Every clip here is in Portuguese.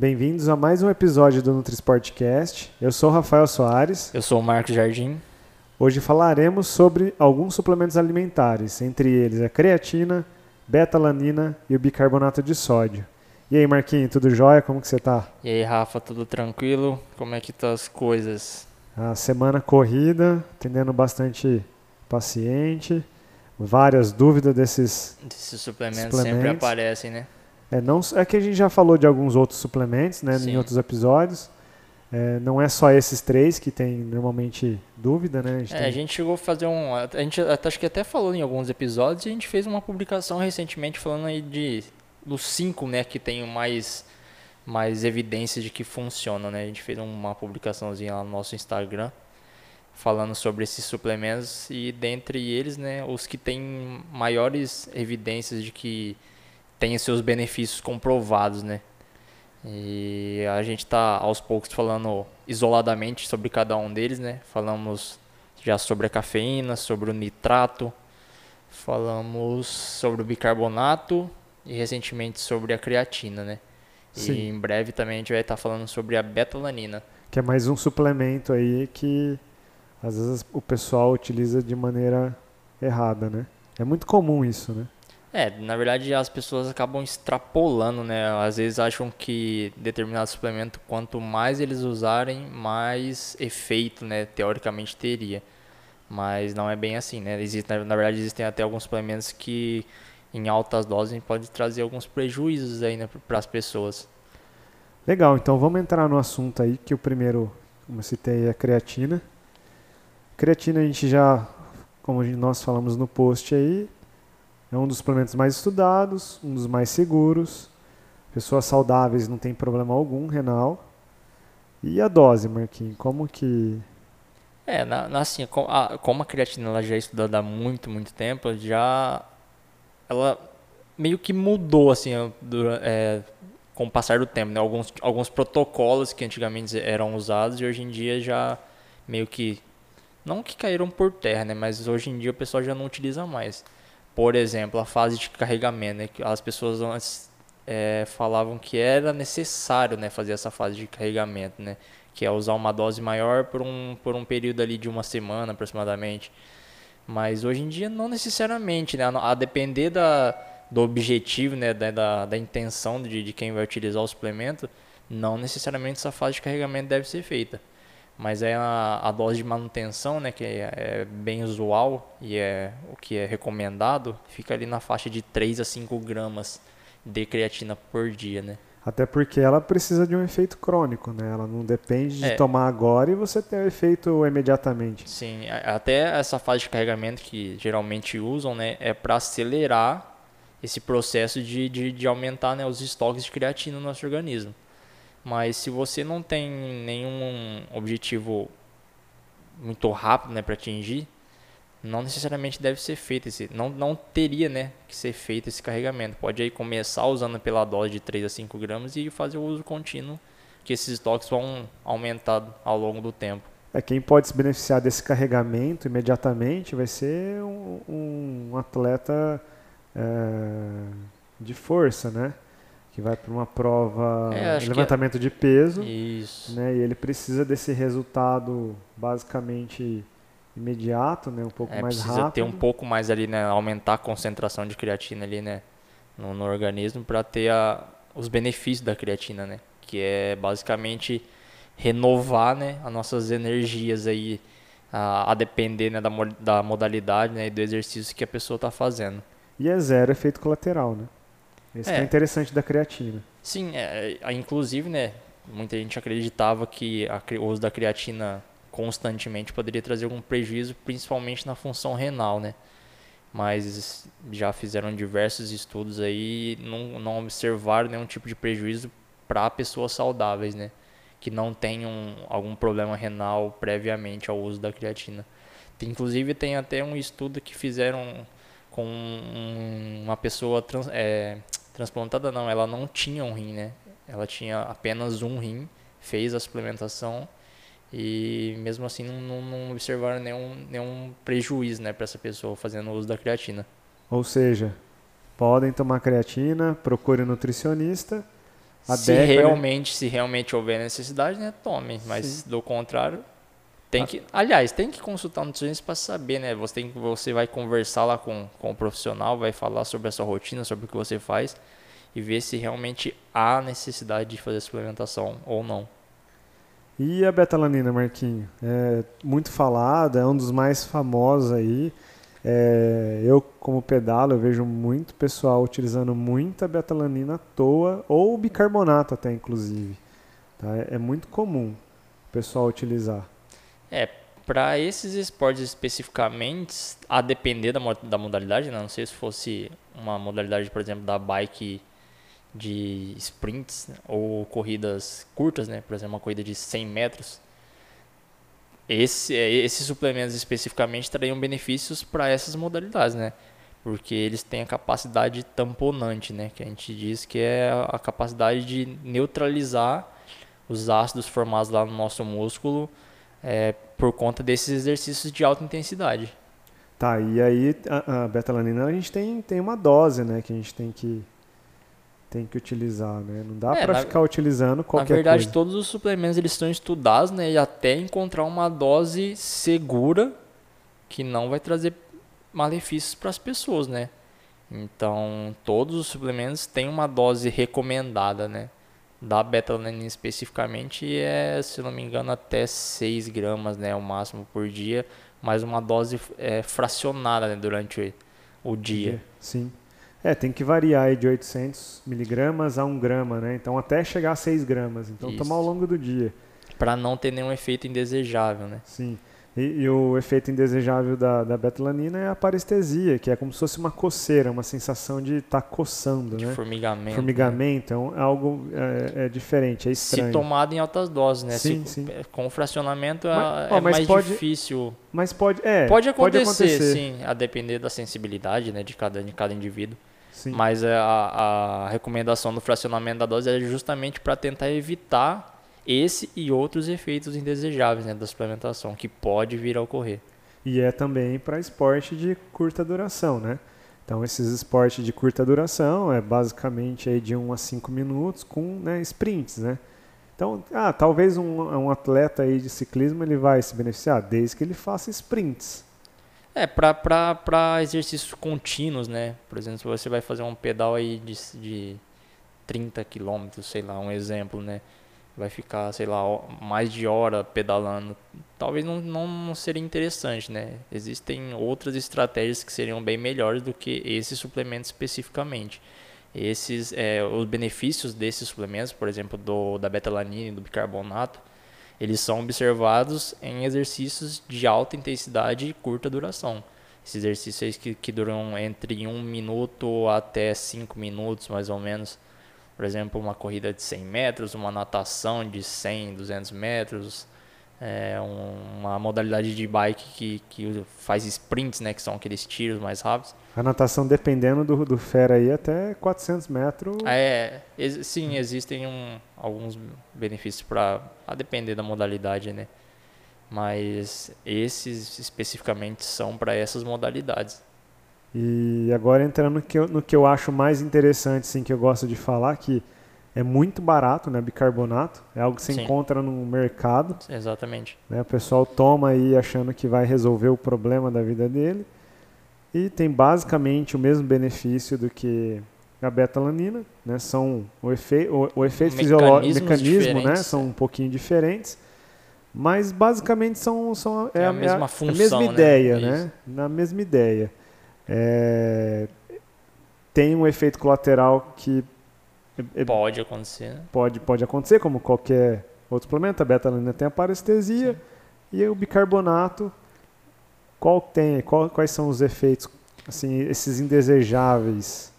Bem-vindos a mais um episódio do NutriSportcast. Eu sou o Rafael Soares. Eu sou o Marcos Jardim. Hoje falaremos sobre alguns suplementos alimentares, entre eles a creatina, beta-alanina e o bicarbonato de sódio. E aí, Marquinhos, tudo jóia? Como que você tá? E aí, Rafa, tudo tranquilo? Como é que tá as coisas? A semana corrida, atendendo bastante paciente, várias dúvidas desses, Esses suplementos, Suplementos. sempre aparecem, né? É, não, é que a gente já falou de alguns outros suplementos, né, Sim. em outros episódios. É, não é só esses três que tem normalmente dúvida, né? A gente É, tem- a gente chegou a fazer um. A gente até- acho que até falou em alguns episódios e a gente fez uma publicação recentemente falando aí de dos cinco, né, que tem mais, mais evidências de que funcionam, né? A gente fez uma publicaçãozinha lá no nosso Instagram falando sobre esses suplementos e dentre eles, né, os que têm maiores evidências de que têm seus benefícios comprovados, né? E a gente tá aos poucos falando isoladamente sobre cada um deles, né? Falamos já sobre a cafeína, sobre o nitrato, falamos sobre o bicarbonato e recentemente sobre a creatina, né? Sim. E em breve também a gente vai estar falando sobre a betalanina. que é mais um suplemento aí que às vezes o pessoal utiliza de maneira errada, né? É muito comum isso, né? É, na verdade as pessoas acabam extrapolando, né? Às vezes acham que determinado suplemento, quanto mais eles usarem, mais efeito, né, teoricamente teria. Mas não é bem assim, né? Existe, na verdade existem até alguns suplementos que em altas doses podem trazer alguns prejuízos aí, né, para as pessoas. Legal, então vamos entrar no assunto aí, que o primeiro, como eu citei, é a creatina. Creatina a gente já, como nós falamos no post aí, é um dos suplementos mais estudados, um dos mais seguros. Pessoas saudáveis não tem problema algum renal. E a dose, Marquinhos, como que... É, na, na- assim, com- a- como a creatina ela já é estudada há muito, muito tempo, já ela meio que mudou assim é, com o passar do tempo, né? Alguns, alguns protocolos que antigamente eram usados e hoje em dia já meio que não que caíram por terra, né? Mas hoje em dia o pessoal já não utiliza mais. Por exemplo, a fase de carregamento, né? As pessoas antes é, falavam que era necessário, né, fazer essa fase de carregamento, né? Que é usar uma dose maior por um, por um período ali de uma semana aproximadamente. Mas hoje em dia não necessariamente, né? A, a depender da, do objetivo, né? Da, da, da intenção de, de quem vai utilizar o suplemento, não necessariamente essa fase de carregamento deve ser feita. Mas é a, a dose de manutenção, né? Que é, é bem usual e é o que é recomendado, fica ali na faixa de 3 a 5 gramas de creatina por dia, né? Até porque ela precisa de um efeito crônico, né? Ela não depende de É. tomar agora e você ter o efeito imediatamente. Sim, até essa fase de carregamento que geralmente usam, né, é para acelerar esse processo de, de, de aumentar né, os estoques de creatina no nosso organismo. Mas se você não tem nenhum objetivo muito rápido né, para atingir, não necessariamente deve ser feito esse, não, não teria né, que ser feito esse carregamento. Pode aí começar usando pela dose de 3 a 5 gramas e fazer o uso contínuo, que esses estoques vão aumentar ao longo do tempo. É, quem pode se beneficiar desse carregamento imediatamente vai ser um, um atleta é, de força, né? Que vai para uma prova É, de que levantamento de peso, Isso. né? E ele precisa desse resultado basicamente imediato, né? Um pouco É, mais precisa rápido. ter um pouco mais ali, né? Aumentar a concentração de creatina ali, né? No, no organismo para ter a, os benefícios da creatina, né? Que é basicamente renovar, né? As nossas energias aí, a, a depender né, da, da modalidade né, e do exercício que a pessoa está fazendo. E é zero efeito colateral, né? Esse que é É. interessante da creatina. Sim, é, é, inclusive, né? Muita gente acreditava que a o uso da creatina constantemente poderia trazer algum prejuízo, principalmente na função renal, né? Mas já fizeram diversos estudos aí e não, não observaram nenhum tipo de prejuízo para pessoas saudáveis, né? Que não tenham algum problema renal previamente ao uso da creatina. Tem- inclusive tem até um estudo que fizeram com um- uma pessoa trans, é, transplantada não, ela não tinha um rim, né? Ela tinha apenas um rim, fez a suplementação e mesmo assim não, não, não observaram nenhum, nenhum prejuízo, né, para essa pessoa fazendo uso da creatina. Ou seja, podem tomar creatina, procure um nutricionista, se né? realmente, se realmente houver necessidade, né, tome. Mas Sim. do contrário, tem que. Aliás, tem que consultar um nutricionista para saber, né? Você, tem, você vai conversar lá com, com o profissional, vai falar sobre a sua rotina, sobre o que você faz e ver se realmente há necessidade de fazer suplementação ou não. E a betalanina, Marquinho? É muito falada, é um dos mais famosos aí. É, eu, como pedalo, eu vejo muito pessoal utilizando muita betalanina à toa, ou bicarbonato até, inclusive. Tá? É muito comum o pessoal utilizar. Para esses esportes especificamente, a depender da, da modalidade, né? não sei se fosse uma modalidade, por exemplo, da bike de sprints né? ou corridas curtas, né? por exemplo, uma corrida de 100 metros, esse, eh, esses suplementos especificamente trariam benefícios para essas modalidades, né? Porque eles têm a capacidade tamponante, né? Que a gente diz que é a capacidade de neutralizar os ácidos formados lá no nosso músculo é, por conta desses exercícios de alta intensidade. Tá, e aí a, a betalanina a gente tem, tem uma dose, né, que a gente tem que tem que utilizar, né? Não dá É, pra na- ficar utilizando qualquer Na verdade, coisa. todos os suplementos eles estão estudados, né, e até encontrar uma dose segura que não vai trazer malefícios para as pessoas, né? Então, todos os suplementos têm uma dose recomendada, né? Da betalanina especificamente é, se não me engano, até 6 gramas, né, o máximo por dia, mas uma dose é, fracionada né, durante o dia. Sim. É, tem que variar aí de 800 miligramas a 1 grama, né? Então até chegar a 6 gramas. Então Isso. tomar ao longo do dia. Para não ter nenhum efeito indesejável, né? Sim. E, e o efeito indesejável da, da betalanina é a parestesia, que é como se fosse uma coceira, uma sensação de estar coçando, De né? formigamento. né? Formigamento, é, um- é algo é, é diferente, é Se estranho. tomado em altas doses, né? Sim, Se- sim. Com fracionamento é- Mas- é, ó, mas mais pode- difícil. Mas pode, é, Pode acontecer, acontecer. sim, a depender da sensibilidade né, de, cada, de cada indivíduo. Sim. Mas é, a, a recomendação do fracionamento da dose é justamente para tentar evitar esse e outros efeitos indesejáveis né, da suplementação, que pode vir a ocorrer. E é também para esporte de curta duração, né? Então esses esportes de curta duração é basicamente aí de 1 a 5 minutos com né, sprints, né? Então, ah, talvez um, um atleta aí de ciclismo ele vai se beneficiar desde que ele faça sprints. É, para exercícios contínuos, né? Por exemplo, se você vai fazer um pedal aí de, de 30 quilômetros, sei lá, um exemplo, né? Vai ficar, sei lá, mais de hora pedalando. Talvez não, não, seria interessante, né? Existem outras estratégias que seriam bem melhores do que esse suplemento especificamente. Esses, é, os benefícios desses suplementos, por exemplo, do, da betalanina e do bicarbonato, eles são observados em exercícios de alta intensidade e curta duração. Esses exercícios que, que duram entre 1 minuto até 5 minutos, mais ou menos. Por exemplo, uma corrida de 100 metros, uma natação de 100, 200 metros, é, um- uma modalidade de bike que, que faz sprints, né, que são aqueles tiros mais rápidos. A natação, dependendo do, do fera aí, até 400 metros. É, ex- sim, existem um- alguns benefícios para a depender da modalidade, né? Mas esses especificamente são para essas modalidades. E agora entrando no que, eu, no que eu acho mais interessante, sim, que eu gosto de falar, que é muito barato, né, bicarbonato. É algo que você Sim. encontra no mercado. Exatamente. né? O pessoal toma aí achando que vai resolver o problema da vida dele. E tem basicamente o mesmo benefício do que a betalanina, né? São o, efe, o, o efeito fisiológico, mecanismo, né? São um pouquinho diferentes, mas basicamente são, são É a mesma é a função, mesma né? ideia, Isso. né? Na mesma ideia. É, tem um efeito colateral que é- é- Pode acontecer. né? pode, pode acontecer, como qualquer outro suplemento. A betalanina tem a parestesia e o bicarbonato, qual tem, qual- quais são os efeitos, assim, esses indesejáveis?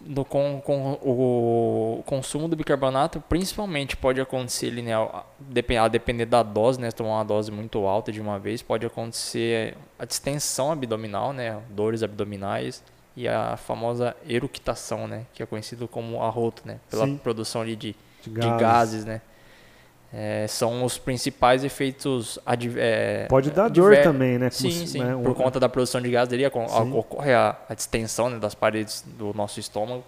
No, com, com o consumo do bicarbonato, principalmente pode acontecer linear, a depen- a depender da dose, né? Se tomar uma dose muito alta de uma vez, pode acontecer a distensão abdominal, né? Dores abdominais e a famosa eructação, né? Que é conhecido como arroto, né? Pela Sim. produção de, De de gases, né? É, são os principais efeitos é, Pode dar dor também, né? Como Sim, sim. né, Por conta da produção de gás dele, ocorre a, a distensão né, das paredes do nosso estômago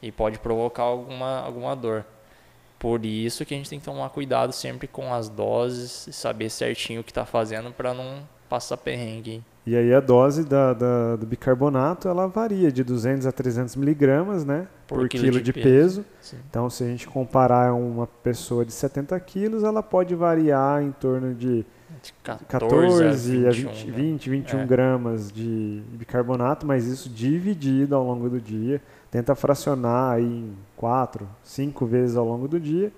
e pode provocar alguma, alguma dor. Por isso que a gente tem que tomar cuidado sempre com as doses e saber certinho o que está fazendo para não passar perrengue. E aí a dose da, da, do bicarbonato ela varia de 200 a 300 miligramas, né? Por, por quilo, quilo, de, de peso. peso. Então, se a gente comparar uma pessoa de 70 quilos, ela pode variar em torno de, de 14, 14 a 21, 20, 20 21 é. gramas de bicarbonato, mas isso dividido ao longo do dia. Tenta fracionar aí em 4, 5 vezes ao longo do dia.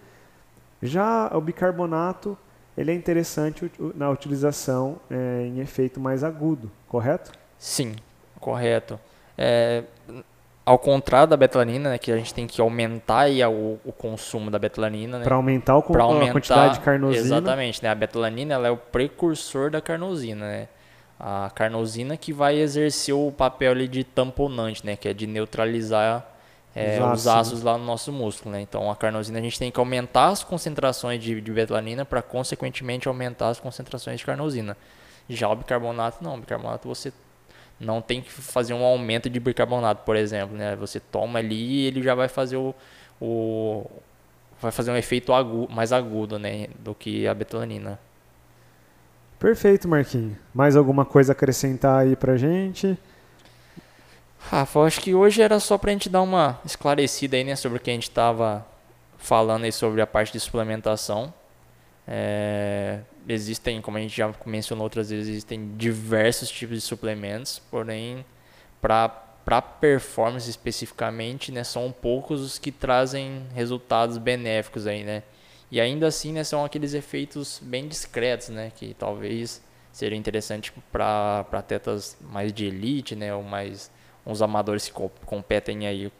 Já o bicarbonato ele é interessante na utilização é, em efeito mais agudo, correto? Sim, correto. É, ao contrário da betalanina, né, que a gente tem que aumentar aí o, o consumo da betalanina. Né, para aumentar, o, aumentar a quantidade de carnosina. Exatamente. Né, a betalanina ela é o precursor da carnosina. Né? A carnosina que vai exercer o papel ali de tamponante, né, que é de neutralizar é, os, os ácidos lá no nosso músculo. Né? Então, a carnosina a gente tem que aumentar as concentrações de, de betalanina para, consequentemente, aumentar as concentrações de carnosina. Já o bicarbonato, não. O bicarbonato você não tem que fazer um aumento de bicarbonato, por exemplo. Né? Você toma ali e ele já vai fazer o, o vai fazer um efeito agudo, mais agudo né, do que a betalanina. Perfeito, Marquinhos. Mais alguma coisa a acrescentar aí pra gente? Rafa, eu acho que hoje era só para a gente dar uma esclarecida aí, né, sobre o que a gente estava falando aí sobre a parte de suplementação. É, existem, como a gente já mencionou outras vezes, existem diversos tipos de suplementos, porém, para performance especificamente, né, são poucos os que trazem resultados benéficos aí, né. E ainda assim, né, são aqueles efeitos bem discretos, né, que talvez seria interessante para atletas mais de elite, né, ou mais uns amadores que competem aí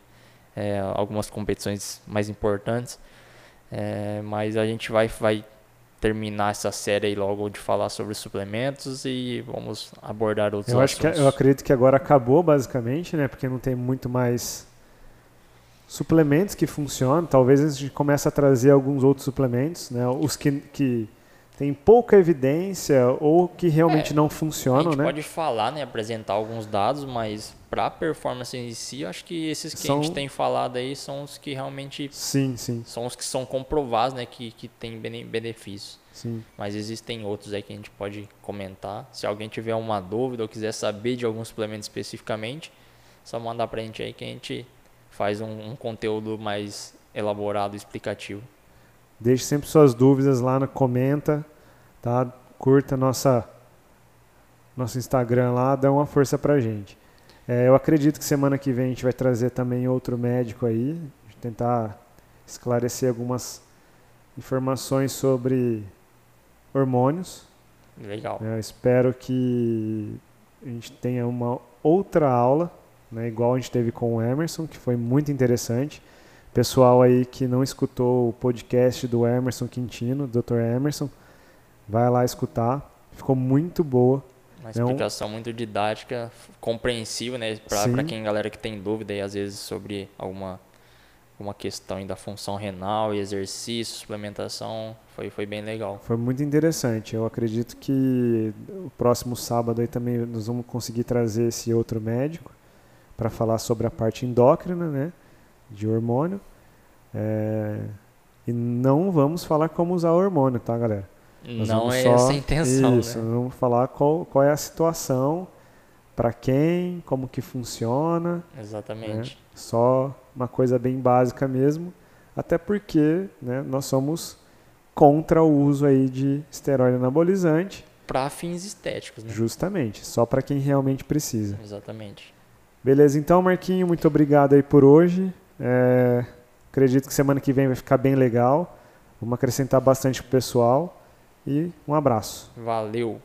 é, algumas competições mais importantes. É, mas a gente vai, vai terminar essa série aí logo de falar sobre suplementos e vamos abordar outros eu assuntos. Acho que, eu acredito que agora acabou basicamente, né? Porque não tem muito mais suplementos que funcionam. Talvez a gente comece a trazer alguns outros suplementos, né? Os que, que tem pouca evidência ou que realmente é, não funcionam, né? A gente né? pode falar, né, apresentar alguns dados, mas para performance em si, acho que esses que são... a gente tem falado aí são os que realmente sim, sim. são os que são comprovados, né, que que tem benefícios. Sim. Mas existem outros aí que a gente pode comentar. Se alguém tiver uma dúvida ou quiser saber de algum suplemento especificamente, só mandar para a gente aí que a gente faz um, um conteúdo mais elaborado, explicativo. Deixe sempre suas dúvidas lá, no, comenta, tá? Curta nossa nosso Instagram lá, dá uma força pra gente. É, eu acredito que semana que vem a gente vai trazer também outro médico aí, tentar esclarecer algumas informações sobre hormônios. Legal. É, eu espero que a gente tenha uma outra aula, né, igual a gente teve com o Emerson, que foi muito interessante. Pessoal aí que não escutou o podcast do Emerson Quintino, Dr. Emerson, vai lá escutar. Ficou muito boa. Uma explicação é um... muito didática, compreensível, né? Para quem galera que tem dúvida aí, às vezes sobre alguma uma questão da função renal e exercício, suplementação, foi, foi bem legal. Foi muito interessante. Eu acredito que o próximo sábado aí também nós vamos conseguir trazer esse outro médico para falar sobre a parte endócrina, né? de hormônio. É, e não vamos falar como usar o hormônio, tá, galera? Nós não é só, essa a intenção, isso, né? Vamos falar qual, qual é a situação, para quem, como que funciona. Exatamente. Né? Só uma coisa bem básica mesmo, até porque né, nós somos contra o uso aí de esteroide anabolizante. Para fins estéticos, né? Justamente, só para quem realmente precisa. Exatamente. Beleza, então, Marquinho, muito obrigado aí por hoje. É, acredito que semana que vem vai ficar bem legal. Vamos acrescentar bastante pro pessoal. E um abraço. Valeu.